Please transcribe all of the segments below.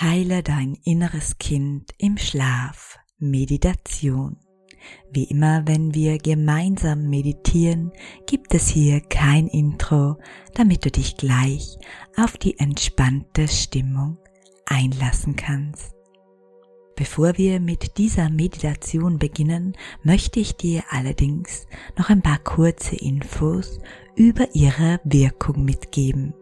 Heile dein inneres Kind im Schlaf. Meditation. Wie immer, wenn wir gemeinsam meditieren, gibt es hier kein Intro, damit du dich gleich auf die entspannte Stimmung einlassen kannst. Bevor wir mit dieser Meditation beginnen, möchte ich dir allerdings noch ein paar kurze Infos über ihre Wirkung mitgeben.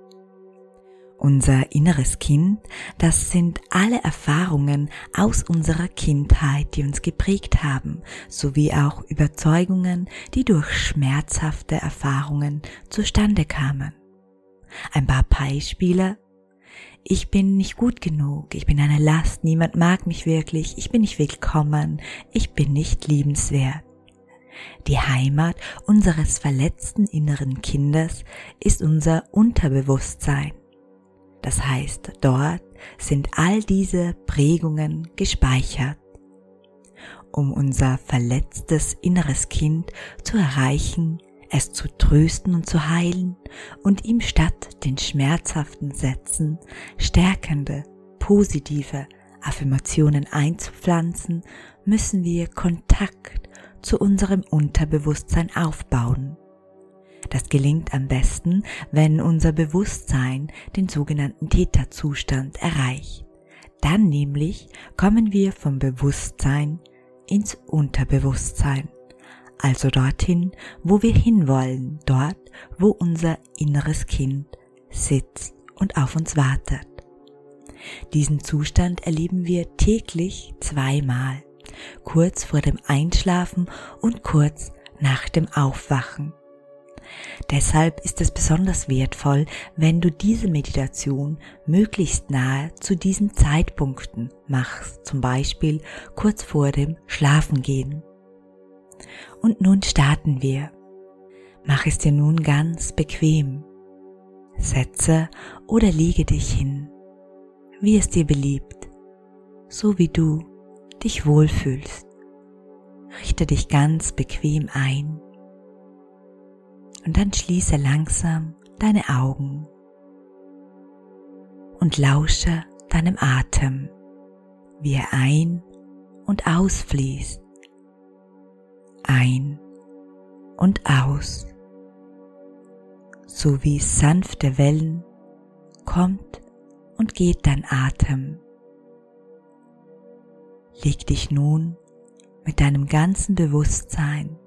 Unser inneres Kind, das sind alle Erfahrungen aus unserer Kindheit, die uns geprägt haben, sowie auch Überzeugungen, die durch schmerzhafte Erfahrungen zustande kamen. Ein paar Beispiele. Ich bin nicht gut genug, ich bin eine Last, niemand mag mich wirklich, ich bin nicht willkommen, ich bin nicht liebenswert. Die Heimat unseres verletzten inneren Kindes ist unser Unterbewusstsein. Das heißt, dort sind all diese Prägungen gespeichert. Um unser verletztes inneres Kind zu erreichen, es zu trösten und zu heilen und ihm statt den schmerzhaften Sätzen stärkende, positive Affirmationen einzupflanzen, müssen wir Kontakt zu unserem Unterbewusstsein aufbauen. Das gelingt am besten, wenn unser Bewusstsein den sogenannten Täterzustand erreicht. Dann nämlich kommen wir vom Bewusstsein ins Unterbewusstsein, also dorthin, wo wir hinwollen, dort, wo unser inneres Kind sitzt und auf uns wartet. Diesen Zustand erleben wir täglich zweimal, kurz vor dem Einschlafen und kurz nach dem Aufwachen. Deshalb ist es besonders wertvoll, wenn du diese Meditation möglichst nahe zu diesen Zeitpunkten machst, zum Beispiel kurz vor dem Schlafengehen. Und nun starten wir. Mach es dir nun ganz bequem. Setze oder liege dich hin, wie es dir beliebt, so wie du dich wohlfühlst. Richte dich ganz bequem ein und dann schließe langsam deine Augen und lausche deinem Atem, wie er ein und ausfließt, ein und aus, so wie sanfte Wellen kommt und geht dein Atem. Leg dich nun mit deinem ganzen Bewusstsein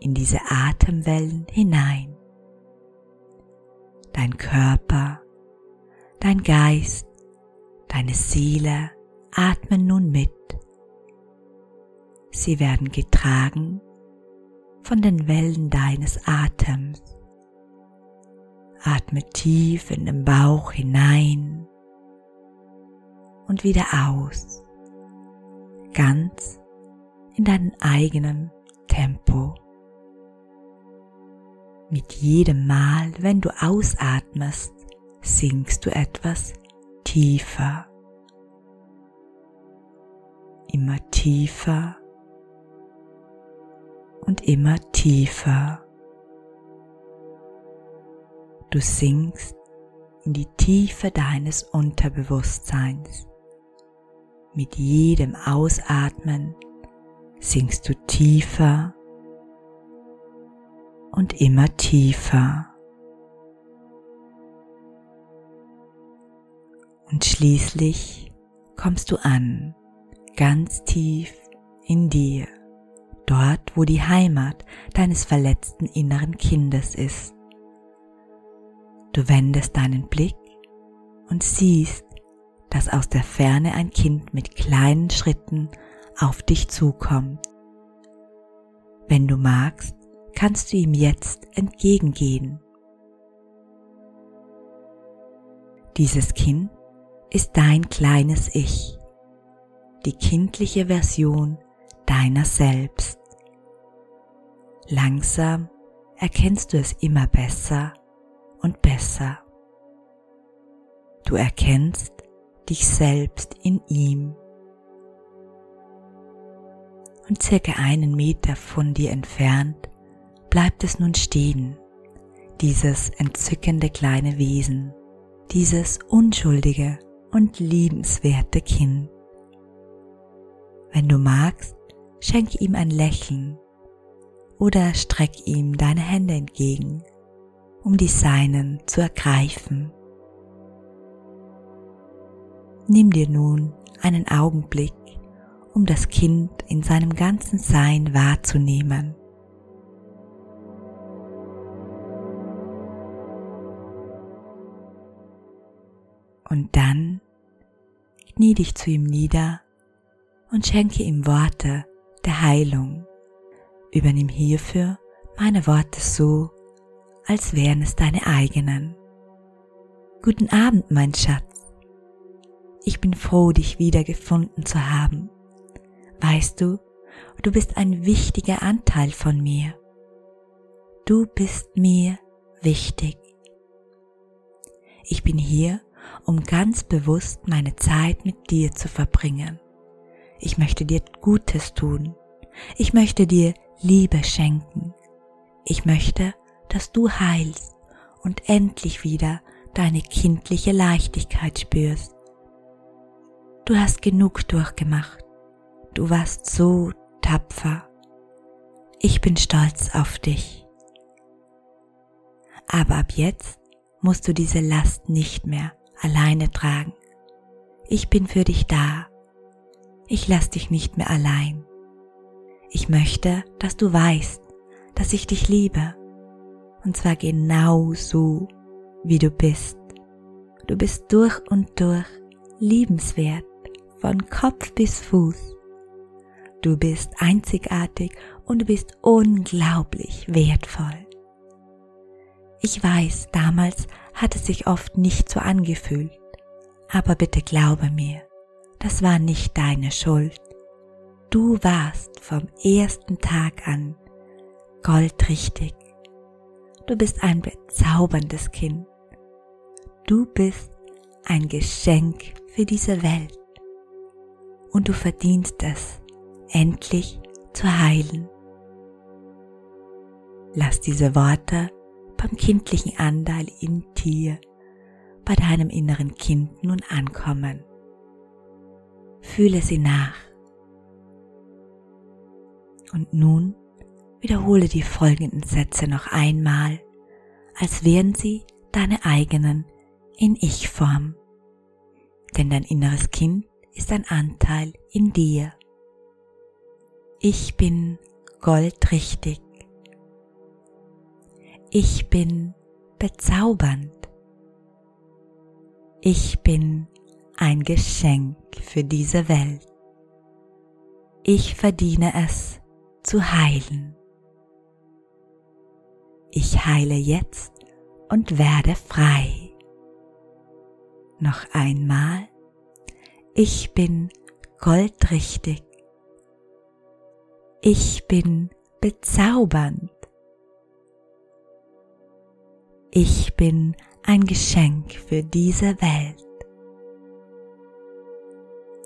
in diese Atemwellen hinein. Dein Körper, dein Geist, deine Seele atmen nun mit. Sie werden getragen von den Wellen deines Atems. Atme tief in den Bauch hinein und wieder aus, ganz in deinem eigenen Tempo. Mit jedem Mal, wenn du ausatmest, sinkst du etwas tiefer. Immer tiefer und immer tiefer. Du sinkst in die Tiefe deines Unterbewusstseins. Mit jedem Ausatmen sinkst du tiefer und immer tiefer. Und schließlich kommst du an, ganz tief in dir, dort wo die Heimat deines verletzten inneren Kindes ist. Du wendest deinen Blick und siehst, dass aus der Ferne ein Kind mit kleinen Schritten auf dich zukommt. Wenn du magst, kannst du ihm jetzt entgegengehen. Dieses Kind ist dein kleines Ich, die kindliche Version deiner selbst. Langsam erkennst du es immer besser und besser. Du erkennst dich selbst in ihm. Und circa einen Meter von dir entfernt bleibt es nun stehen, dieses entzückende kleine Wesen, dieses unschuldige und liebenswerte Kind. Wenn du magst, schenke ihm ein Lächeln oder streck ihm deine Hände entgegen, um die seinen zu ergreifen. Nimm dir nun einen Augenblick, um das Kind in seinem ganzen Sein wahrzunehmen. Und dann knie dich zu ihm nieder und schenke ihm Worte der Heilung. Übernimm hierfür meine Worte so, als wären es deine eigenen. Guten Abend, mein Schatz. Ich bin froh, dich wiedergefunden zu haben. Weißt du, du bist ein wichtiger Anteil von mir. Du bist mir wichtig. Ich bin hier, um ganz bewusst meine Zeit mit dir zu verbringen. Ich möchte dir Gutes tun. Ich möchte dir Liebe schenken. Ich möchte, dass du heilst und endlich wieder deine kindliche Leichtigkeit spürst. Du hast genug durchgemacht. Du warst so tapfer. Ich bin stolz auf dich. Aber ab jetzt musst du diese Last nicht mehr alleine tragen. Ich bin für dich da. Ich lass dich nicht mehr allein. Ich möchte, dass du weißt, dass ich dich liebe. Und zwar genau so, wie du bist. Du bist durch und durch liebenswert, von Kopf bis Fuß. Du bist einzigartig und du bist unglaublich wertvoll. Ich weiß, damals hat es sich oft nicht so angefühlt, aber bitte glaube mir, das war nicht deine Schuld. Du warst vom ersten Tag an goldrichtig. Du bist ein bezauberndes Kind. Du bist ein Geschenk für diese Welt. Und du verdienst es, endlich zu heilen. Lass diese Worte beim kindlichen Anteil in dir, bei deinem inneren Kind nun ankommen. Fühle sie nach. Und nun wiederhole die folgenden Sätze noch einmal, als wären sie deine eigenen in Ich-Form. Denn dein inneres Kind ist ein Anteil in dir. Ich bin goldrichtig. Ich bin bezaubernd. Ich bin ein Geschenk für diese Welt. Ich verdiene es zu heilen. Ich heile jetzt und werde frei. Noch einmal. Ich bin goldrichtig. Ich bin bezaubernd. Ich bin ein Geschenk für diese Welt.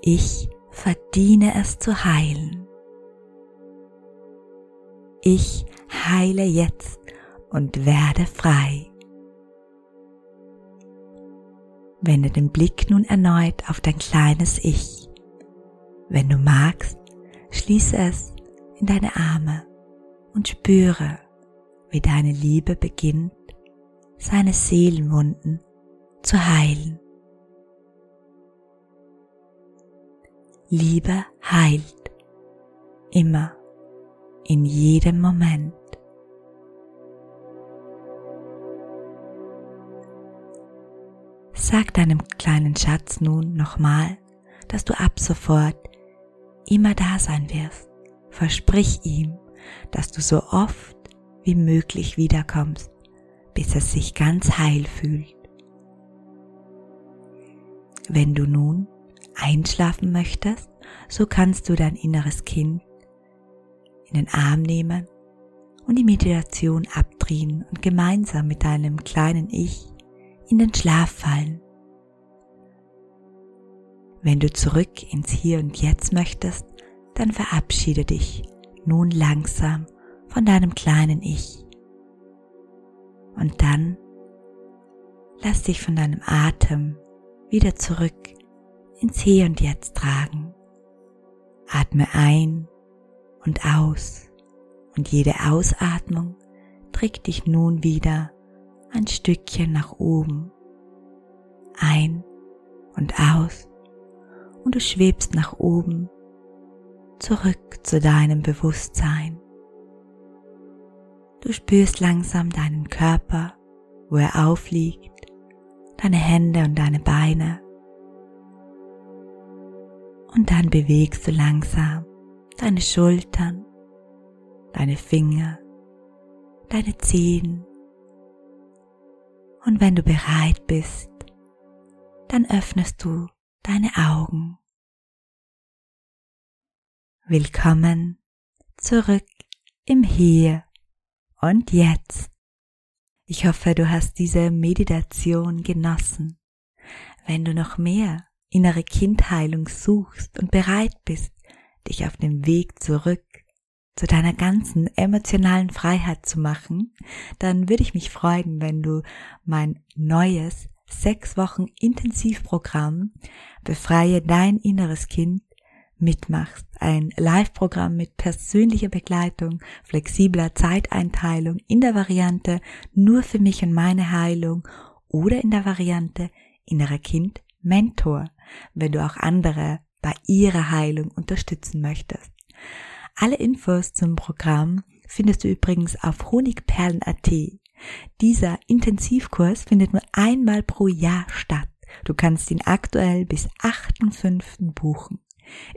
Ich verdiene es zu heilen. Ich heile jetzt und werde frei. Wende den Blick nun erneut auf dein kleines Ich. Wenn du magst, schließe es in deine Arme und spüre, wie deine Liebe beginnt seine Seelenwunden zu heilen. Liebe heilt immer, in jedem Moment. Sag deinem kleinen Schatz nun nochmal, dass du ab sofort immer da sein wirst. Versprich ihm, dass du so oft wie möglich wiederkommst bis es sich ganz heil fühlt. Wenn du nun einschlafen möchtest, so kannst du dein inneres Kind in den Arm nehmen und die Meditation abdrehen und gemeinsam mit deinem kleinen Ich in den Schlaf fallen. Wenn du zurück ins Hier und Jetzt möchtest, dann verabschiede dich nun langsam von deinem kleinen Ich. Und dann lass dich von deinem Atem wieder zurück ins Hier und Jetzt tragen. Atme ein und aus und jede Ausatmung trägt dich nun wieder ein Stückchen nach oben. Ein und aus und du schwebst nach oben zurück zu deinem Bewusstsein. Du spürst langsam deinen Körper, wo er aufliegt, deine Hände und deine Beine. Und dann bewegst du langsam deine Schultern, deine Finger, deine Zehen. Und wenn du bereit bist, dann öffnest du deine Augen. Willkommen zurück im Hier und Jetzt. Ich hoffe, du hast diese Meditation genossen. Wenn du noch mehr innere Kindheilung suchst und bereit bist, dich auf dem Weg zurück zu deiner ganzen emotionalen Freiheit zu machen, dann würde ich mich freuen, wenn du mein neues sechs Wochen Intensivprogramm Befreie dein inneres Kind mitmachst. Ein Live-Programm mit persönlicher Begleitung, flexibler Zeiteinteilung in der Variante nur für mich und meine Heilung oder in der Variante innerer Kind Mentor, wenn du auch andere bei ihrer Heilung unterstützen möchtest. Alle Infos zum Programm findest du übrigens auf honigperlen.at. Dieser Intensivkurs findet nur einmal pro Jahr statt. Du kannst ihn aktuell bis 8.5. buchen.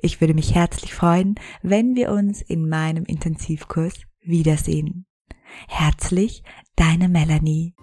Ich würde mich herzlich freuen, wenn wir uns in meinem Intensivkurs wiedersehen. Herzlich, deine Melanie.